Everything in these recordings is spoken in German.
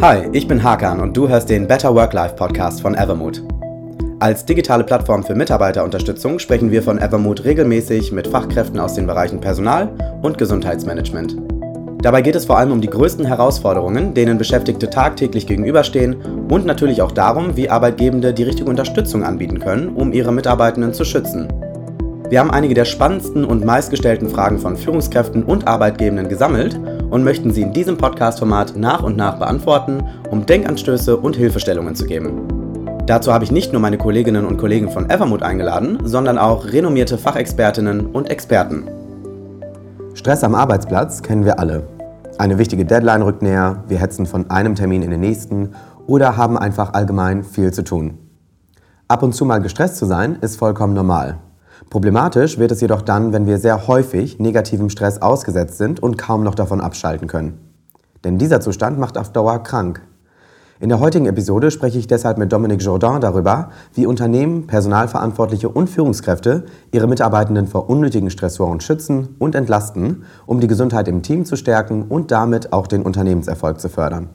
Hi, ich bin Hakan und du hörst den Better Work-Life Podcast von Evermood. Als digitale Plattform für Mitarbeiterunterstützung sprechen wir von Evermood regelmäßig mit Fachkräften aus den Bereichen Personal und Gesundheitsmanagement. Dabei geht es vor allem um die größten Herausforderungen, denen Beschäftigte tagtäglich gegenüberstehen und natürlich auch darum, wie Arbeitgebende die richtige Unterstützung anbieten können, um ihre Mitarbeitenden zu schützen. Wir haben einige der spannendsten und meistgestellten Fragen von Führungskräften und Arbeitgebenden gesammelt und möchten sie in diesem Podcast-Format nach und nach beantworten, um Denkanstöße und Hilfestellungen zu geben. Dazu habe ich nicht nur meine Kolleginnen und Kollegen von Evermood eingeladen, sondern auch renommierte Fachexpertinnen und Experten. Stress am Arbeitsplatz kennen wir alle. Eine wichtige Deadline rückt näher, wir hetzen von einem Termin in den nächsten oder haben einfach allgemein viel zu tun. Ab und zu mal gestresst zu sein, ist vollkommen normal. Problematisch wird es jedoch dann, wenn wir sehr häufig negativem Stress ausgesetzt sind und kaum noch davon abschalten können. Denn dieser Zustand macht auf Dauer krank. In der heutigen Episode spreche ich deshalb mit Dominique Jourdain darüber, wie Unternehmen, Personalverantwortliche und Führungskräfte ihre Mitarbeitenden vor unnötigen Stressoren schützen und entlasten, um die Gesundheit im Team zu stärken und damit auch den Unternehmenserfolg zu fördern.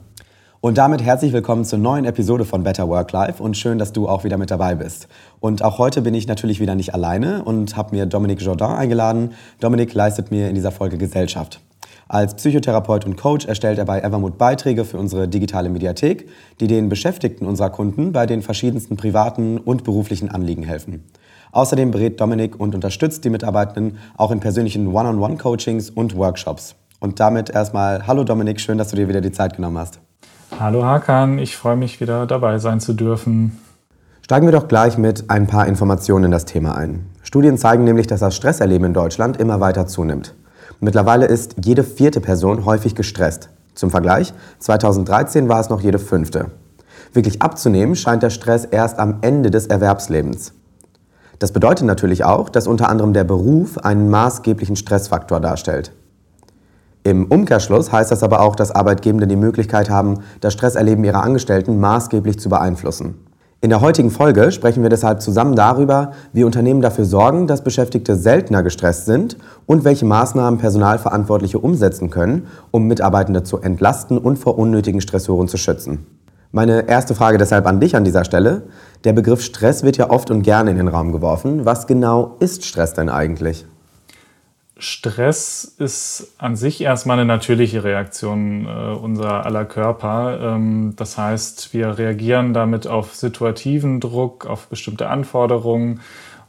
Und damit herzlich willkommen zur neuen Episode von Better Work Life und schön, dass du auch wieder mit dabei bist. Und auch heute bin ich natürlich wieder nicht alleine und habe mir Dominique Jourdain eingeladen. Dominique leistet mir in dieser Folge Gesellschaft. Als Psychotherapeut und Coach erstellt er bei Evermood Beiträge für unsere digitale Mediathek, die den Beschäftigten unserer Kunden bei den verschiedensten privaten und beruflichen Anliegen helfen. Außerdem berät Dominic und unterstützt die Mitarbeitenden auch in persönlichen One-on-One-Coachings und Workshops. Und damit erstmal, hallo Dominik, schön, dass du dir wieder die Zeit genommen hast. Hallo Hakan, ich freue mich wieder dabei sein zu dürfen. Steigen wir doch gleich mit ein paar Informationen in das Thema ein. Studien zeigen nämlich, dass das Stresserleben in Deutschland immer weiter zunimmt. Mittlerweile ist jede vierte Person häufig gestresst. Zum Vergleich, 2013 war es noch jede fünfte. Wirklich abzunehmen scheint der Stress erst am Ende des Erwerbslebens. Das bedeutet natürlich auch, dass unter anderem der Beruf einen maßgeblichen Stressfaktor darstellt. Im Umkehrschluss heißt das aber auch, dass Arbeitgebende die Möglichkeit haben, das Stresserleben ihrer Angestellten maßgeblich zu beeinflussen. In der heutigen Folge sprechen wir deshalb zusammen darüber, wie Unternehmen dafür sorgen, dass Beschäftigte seltener gestresst sind und welche Maßnahmen Personalverantwortliche umsetzen können, um Mitarbeitende zu entlasten und vor unnötigen Stressoren zu schützen. Meine erste Frage deshalb an dich an dieser Stelle. Der Begriff Stress wird ja oft und gerne in den Raum geworfen. Was genau ist Stress denn eigentlich? Stress ist an sich erstmal eine natürliche Reaktion äh, unserer aller Körper. Ähm, das heißt, wir reagieren damit auf situativen Druck, auf bestimmte Anforderungen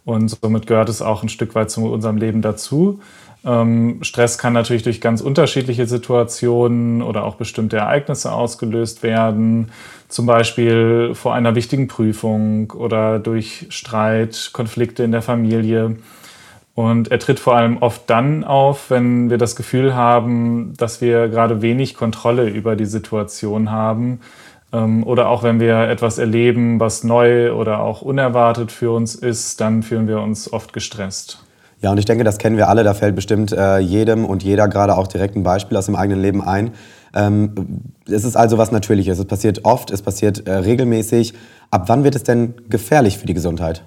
und somit gehört es auch ein Stück weit zu unserem Leben dazu. Ähm, Stress kann natürlich durch ganz unterschiedliche Situationen oder auch bestimmte Ereignisse ausgelöst werden, zum Beispiel vor einer wichtigen Prüfung oder durch Streit, Konflikte in der Familie. Und er tritt vor allem oft dann auf, wenn wir das Gefühl haben, dass wir gerade wenig Kontrolle über die Situation haben. Ähm, oder auch wenn wir etwas erleben, was neu oder auch unerwartet für uns ist, dann fühlen wir uns oft gestresst. Ja, und ich denke, das kennen wir alle. Da fällt bestimmt äh, jedem und jeder gerade auch direkt ein Beispiel aus dem eigenen Leben ein. Ähm, es ist also was Natürliches. Es passiert oft, es passiert äh, regelmäßig. Ab wann wird es denn gefährlich für die Gesundheit?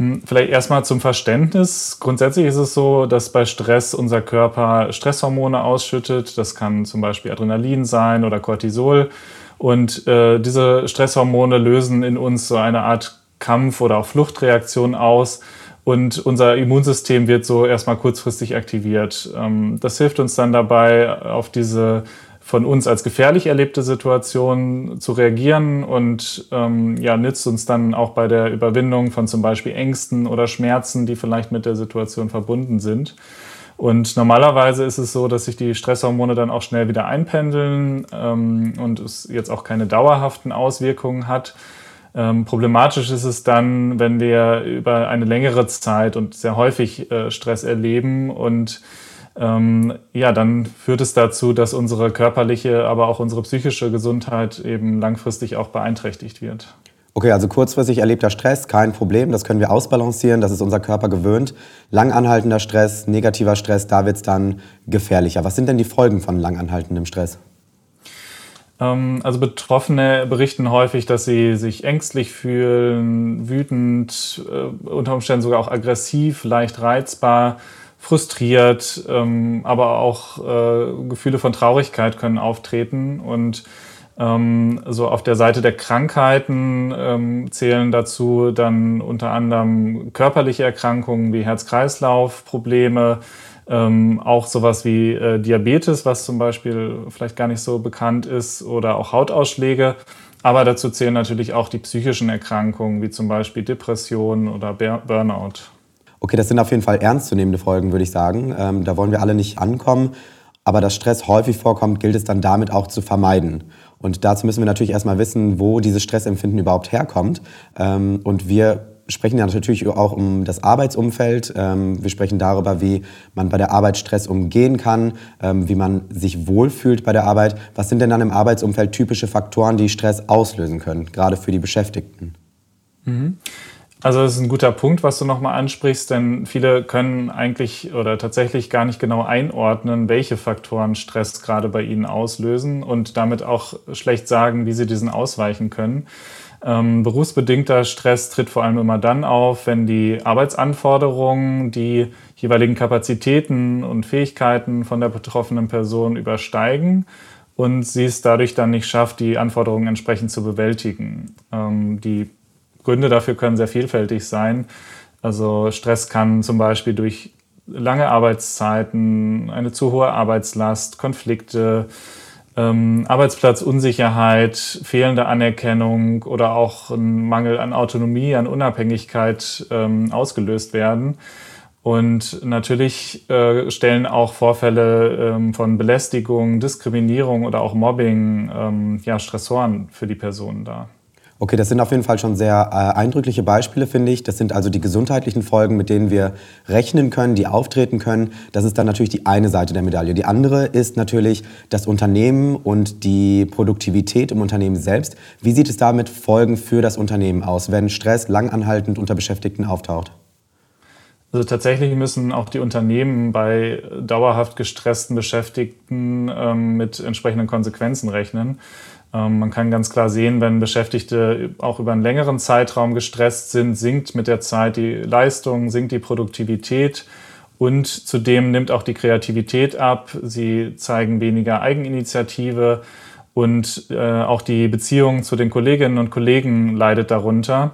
Hm, vielleicht erstmal zum Verständnis. Grundsätzlich ist es so, dass bei Stress unser Körper Stresshormone ausschüttet. Das kann zum Beispiel Adrenalin sein oder Cortisol. Und äh, diese Stresshormone lösen in uns so eine Art Kampf- oder auch Fluchtreaktion aus. Und unser Immunsystem wird so erstmal kurzfristig aktiviert. Ähm, das hilft uns dann dabei, auf diese von uns als gefährlich erlebte Situation zu reagieren und ähm, ja, nützt uns dann auch bei der Überwindung von zum Beispiel Ängsten oder Schmerzen, die vielleicht mit der Situation verbunden sind. Und normalerweise ist es so, dass sich die Stresshormone dann auch schnell wieder einpendeln ähm, und es jetzt auch keine dauerhaften Auswirkungen hat. Ähm, problematisch ist es dann, wenn wir über eine längere Zeit und sehr häufig äh, Stress erleben und ähm, ja, dann führt es dazu, dass unsere körperliche, aber auch unsere psychische Gesundheit eben langfristig auch beeinträchtigt wird. Okay, also kurzfristig erlebter Stress, kein Problem, das können wir ausbalancieren, das ist unser Körper gewöhnt. Langanhaltender Stress, negativer Stress, da wird es dann gefährlicher. Was sind denn die Folgen von langanhaltendem Stress? Ähm, also Betroffene berichten häufig, dass sie sich ängstlich fühlen, wütend, äh, unter Umständen sogar auch aggressiv, leicht reizbar frustriert, ähm, aber auch äh, Gefühle von Traurigkeit können auftreten und ähm, so auf der Seite der Krankheiten ähm, zählen dazu dann unter anderem körperliche Erkrankungen wie Herz-Kreislauf-Probleme, ähm, auch sowas wie äh, Diabetes, was zum Beispiel vielleicht gar nicht so bekannt ist, oder auch Hautausschläge. Aber dazu zählen natürlich auch die psychischen Erkrankungen, wie zum Beispiel Depressionen oder Burnout. Okay, das sind auf jeden Fall ernstzunehmende Folgen, würde ich sagen. Ähm, da wollen wir alle nicht ankommen. Aber dass Stress häufig vorkommt, gilt es dann damit auch zu vermeiden. Und dazu müssen wir natürlich erstmal wissen, wo dieses Stressempfinden überhaupt herkommt. Ähm, und wir sprechen ja natürlich auch um das Arbeitsumfeld. Ähm, wir sprechen darüber, wie man bei der Arbeit Stress umgehen kann, ähm, wie man sich wohlfühlt bei der Arbeit. Was sind denn dann im Arbeitsumfeld typische Faktoren, die Stress auslösen können, gerade für die Beschäftigten? Mhm. Also das ist ein guter Punkt, was du nochmal ansprichst, denn viele können eigentlich oder tatsächlich gar nicht genau einordnen, welche Faktoren Stress gerade bei ihnen auslösen und damit auch schlecht sagen, wie sie diesen ausweichen können. Ähm, berufsbedingter Stress tritt vor allem immer dann auf, wenn die Arbeitsanforderungen die jeweiligen Kapazitäten und Fähigkeiten von der betroffenen Person übersteigen und sie es dadurch dann nicht schafft, die Anforderungen entsprechend zu bewältigen. Ähm, die Gründe dafür können sehr vielfältig sein. Also Stress kann zum Beispiel durch lange Arbeitszeiten, eine zu hohe Arbeitslast, Konflikte, ähm, Arbeitsplatzunsicherheit, fehlende Anerkennung oder auch ein Mangel an Autonomie, an Unabhängigkeit ähm, ausgelöst werden. Und natürlich äh, stellen auch Vorfälle ähm, von Belästigung, Diskriminierung oder auch Mobbing ähm, ja, Stressoren für die Personen dar. Okay, das sind auf jeden Fall schon sehr äh, eindrückliche Beispiele, finde ich. Das sind also die gesundheitlichen Folgen, mit denen wir rechnen können, die auftreten können. Das ist dann natürlich die eine Seite der Medaille. Die andere ist natürlich das Unternehmen und die Produktivität im Unternehmen selbst. Wie sieht es da mit Folgen für das Unternehmen aus, wenn Stress langanhaltend unter Beschäftigten auftaucht? Also tatsächlich müssen auch die Unternehmen bei dauerhaft gestressten Beschäftigten ähm, mit entsprechenden Konsequenzen rechnen. Ähm, man kann ganz klar sehen, wenn Beschäftigte auch über einen längeren Zeitraum gestresst sind, sinkt mit der Zeit die Leistung, sinkt die Produktivität und zudem nimmt auch die Kreativität ab. Sie zeigen weniger Eigeninitiative und äh, auch die Beziehung zu den Kolleginnen und Kollegen leidet darunter.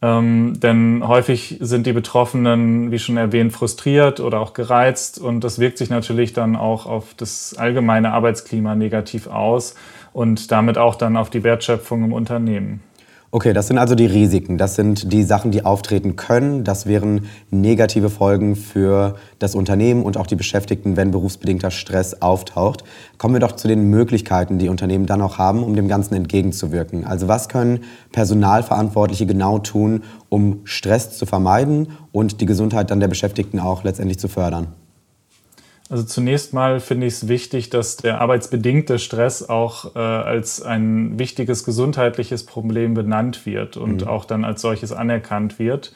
Ähm, denn häufig sind die Betroffenen, wie schon erwähnt, frustriert oder auch gereizt und das wirkt sich natürlich dann auch auf das allgemeine Arbeitsklima negativ aus und damit auch dann auf die Wertschöpfung im Unternehmen. Okay, das sind also die Risiken. Das sind die Sachen, die auftreten können. Das wären negative Folgen für das Unternehmen und auch die Beschäftigten, wenn berufsbedingter Stress auftaucht. Kommen wir doch zu den Möglichkeiten, die Unternehmen dann auch haben, um dem Ganzen entgegenzuwirken. Also was können Personalverantwortliche genau tun, um Stress zu vermeiden und die Gesundheit dann der Beschäftigten auch letztendlich zu fördern? Also zunächst mal finde ich es wichtig, dass der arbeitsbedingte Stress auch äh, als ein wichtiges gesundheitliches Problem benannt wird und mhm. auch dann als solches anerkannt wird.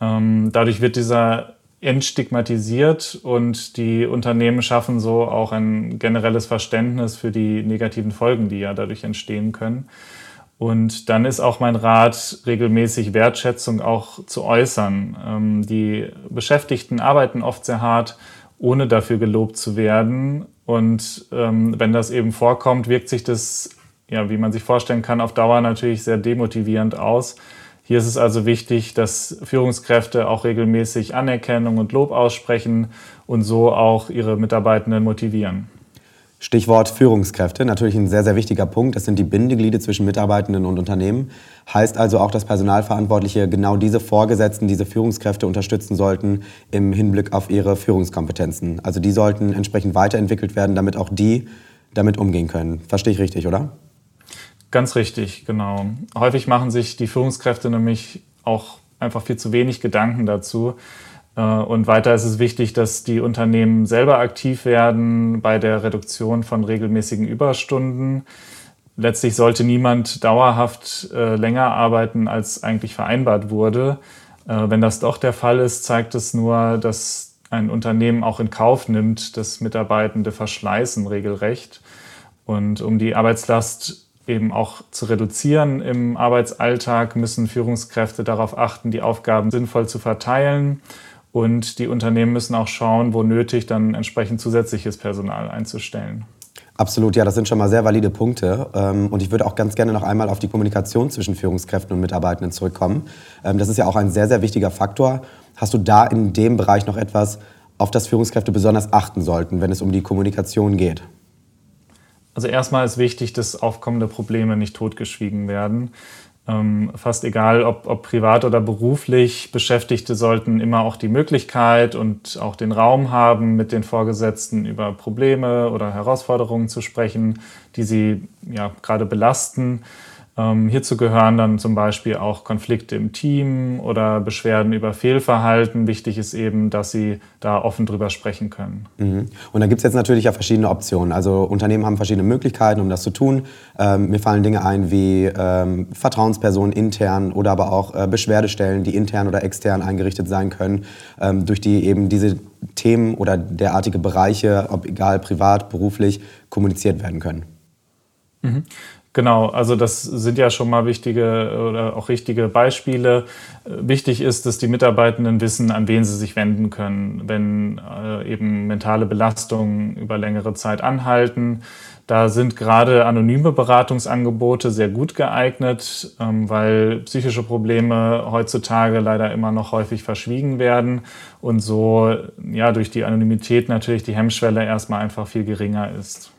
Ähm, dadurch wird dieser entstigmatisiert und die Unternehmen schaffen so auch ein generelles Verständnis für die negativen Folgen, die ja dadurch entstehen können. Und dann ist auch mein Rat, regelmäßig Wertschätzung auch zu äußern. Ähm, die Beschäftigten arbeiten oft sehr hart ohne dafür gelobt zu werden. Und ähm, wenn das eben vorkommt, wirkt sich das, ja, wie man sich vorstellen kann, auf Dauer natürlich sehr demotivierend aus. Hier ist es also wichtig, dass Führungskräfte auch regelmäßig Anerkennung und Lob aussprechen und so auch ihre Mitarbeitenden motivieren. Stichwort Führungskräfte, natürlich ein sehr, sehr wichtiger Punkt. Das sind die Bindeglieder zwischen Mitarbeitenden und Unternehmen. Heißt also auch, dass Personalverantwortliche genau diese Vorgesetzten, diese Führungskräfte unterstützen sollten im Hinblick auf ihre Führungskompetenzen. Also die sollten entsprechend weiterentwickelt werden, damit auch die damit umgehen können. Verstehe ich richtig, oder? Ganz richtig, genau. Häufig machen sich die Führungskräfte nämlich auch einfach viel zu wenig Gedanken dazu, und weiter ist es wichtig, dass die Unternehmen selber aktiv werden bei der Reduktion von regelmäßigen Überstunden. Letztlich sollte niemand dauerhaft äh, länger arbeiten, als eigentlich vereinbart wurde. Äh, wenn das doch der Fall ist, zeigt es nur, dass ein Unternehmen auch in Kauf nimmt, dass Mitarbeitende verschleißen regelrecht. Und um die Arbeitslast eben auch zu reduzieren im Arbeitsalltag, müssen Führungskräfte darauf achten, die Aufgaben sinnvoll zu verteilen Und die Unternehmen müssen auch schauen, wo nötig, dann entsprechend zusätzliches Personal einzustellen. Absolut, ja, das sind schon mal sehr valide Punkte. Ähm, und ich würde auch ganz gerne noch einmal auf die Kommunikation zwischen Führungskräften und Mitarbeitenden zurückkommen. Ähm, das ist ja auch ein sehr, sehr wichtiger Faktor. Hast du da in dem Bereich noch etwas, auf das Führungskräfte besonders achten sollten, wenn es um die Kommunikation geht? Also erstmal ist wichtig, dass aufkommende Probleme nicht totgeschwiegen werden. Ähm, fast egal, ob, ob privat oder beruflich, Beschäftigte sollten immer auch die Möglichkeit und auch den Raum haben, mit den Vorgesetzten über Probleme oder Herausforderungen zu sprechen, die sie ja gerade belasten. Ähm, hierzu gehören dann zum Beispiel auch Konflikte im Team oder Beschwerden über Fehlverhalten. Wichtig ist eben, dass sie da offen drüber sprechen können. Mhm. Und da gibt es jetzt natürlich ja verschiedene Optionen. Also Unternehmen haben verschiedene Möglichkeiten, um das zu tun. Ähm, mir fallen Dinge ein wie ähm, Vertrauenspersonen intern oder aber auch äh, Beschwerdestellen, die intern oder extern eingerichtet sein können, ähm, durch die eben diese Themen oder derartige Bereiche, ob egal privat, beruflich, kommuniziert werden können. Mhm. Genau, also das sind ja schon mal wichtige oder auch richtige Beispiele. Wichtig ist, dass die Mitarbeitenden wissen, an wen sie sich wenden können, wenn äh, eben mentale Belastungen über längere Zeit anhalten. Da sind gerade anonyme Beratungsangebote sehr gut geeignet, ähm, weil psychische Probleme heutzutage leider immer noch häufig verschwiegen werden und so ja durch die Anonymität natürlich die Hemmschwelle erstmal einfach viel geringer ist.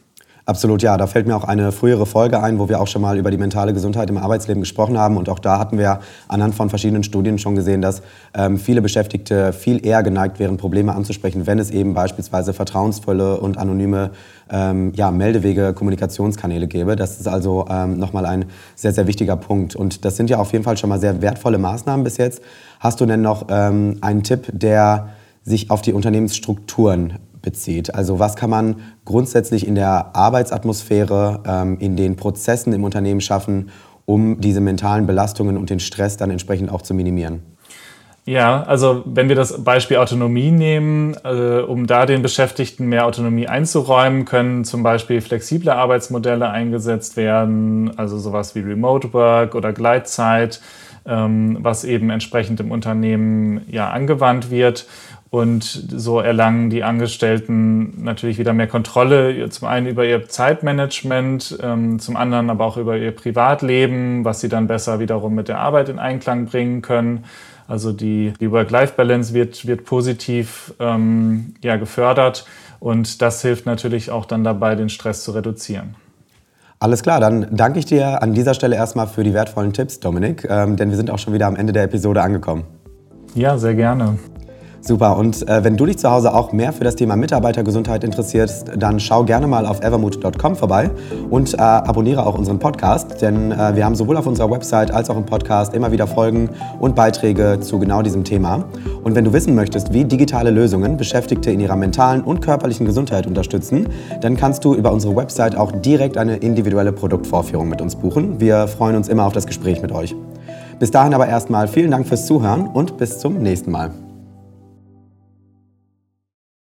Absolut, ja. Da fällt mir auch eine frühere Folge ein, wo wir auch schon mal über die mentale Gesundheit im Arbeitsleben gesprochen haben. Und auch da hatten wir anhand von verschiedenen Studien schon gesehen, dass ähm, viele Beschäftigte viel eher geneigt wären, Probleme anzusprechen, wenn es eben beispielsweise vertrauensvolle und anonyme ähm, ja, Meldewege, Kommunikationskanäle gäbe. Das ist also ähm, nochmal ein sehr, sehr wichtiger Punkt. Und das sind ja auf jeden Fall schon mal sehr wertvolle Maßnahmen bis jetzt. Hast du denn noch ähm, einen Tipp, der sich auf die Unternehmensstrukturen bezieht. Also was kann man grundsätzlich in der Arbeitsatmosphäre, ähm, in den Prozessen im Unternehmen schaffen, um diese mentalen Belastungen und den Stress dann entsprechend auch zu minimieren? Ja, also wenn wir das Beispiel Autonomie nehmen, äh, um da den Beschäftigten mehr Autonomie einzuräumen, können zum Beispiel flexible Arbeitsmodelle eingesetzt werden, also sowas wie Remote Work oder Gleitzeit, ähm, was eben entsprechend im Unternehmen ja angewandt wird. Und so erlangen die Angestellten natürlich wieder mehr Kontrolle, zum einen über ihr Zeitmanagement, ähm, zum anderen aber auch über ihr Privatleben, was sie dann besser wiederum mit der Arbeit in Einklang bringen können. Also die, die Work-Life-Balance wird, wird positiv ähm, ja, gefördert und das hilft natürlich auch dann dabei, den Stress zu reduzieren. Alles klar, dann danke ich dir an dieser Stelle erstmal für die wertvollen Tipps, Dominik, ähm, denn wir sind auch schon wieder am Ende der Episode angekommen. Ja, sehr gerne. Super. Und äh, wenn du dich zu Hause auch mehr für das Thema Mitarbeitergesundheit interessierst, dann schau gerne mal auf evermood.com vorbei und äh, abonniere auch unseren Podcast, denn äh, wir haben sowohl auf unserer Website als auch im Podcast immer wieder Folgen und Beiträge zu genau diesem Thema. Und wenn du wissen möchtest, wie digitale Lösungen Beschäftigte in ihrer mentalen und körperlichen Gesundheit unterstützen, dann kannst du über unsere Website auch direkt eine individuelle Produktvorführung mit uns buchen. Wir freuen uns immer auf das Gespräch mit euch. Bis dahin aber erstmal vielen Dank fürs Zuhören und bis zum nächsten Mal.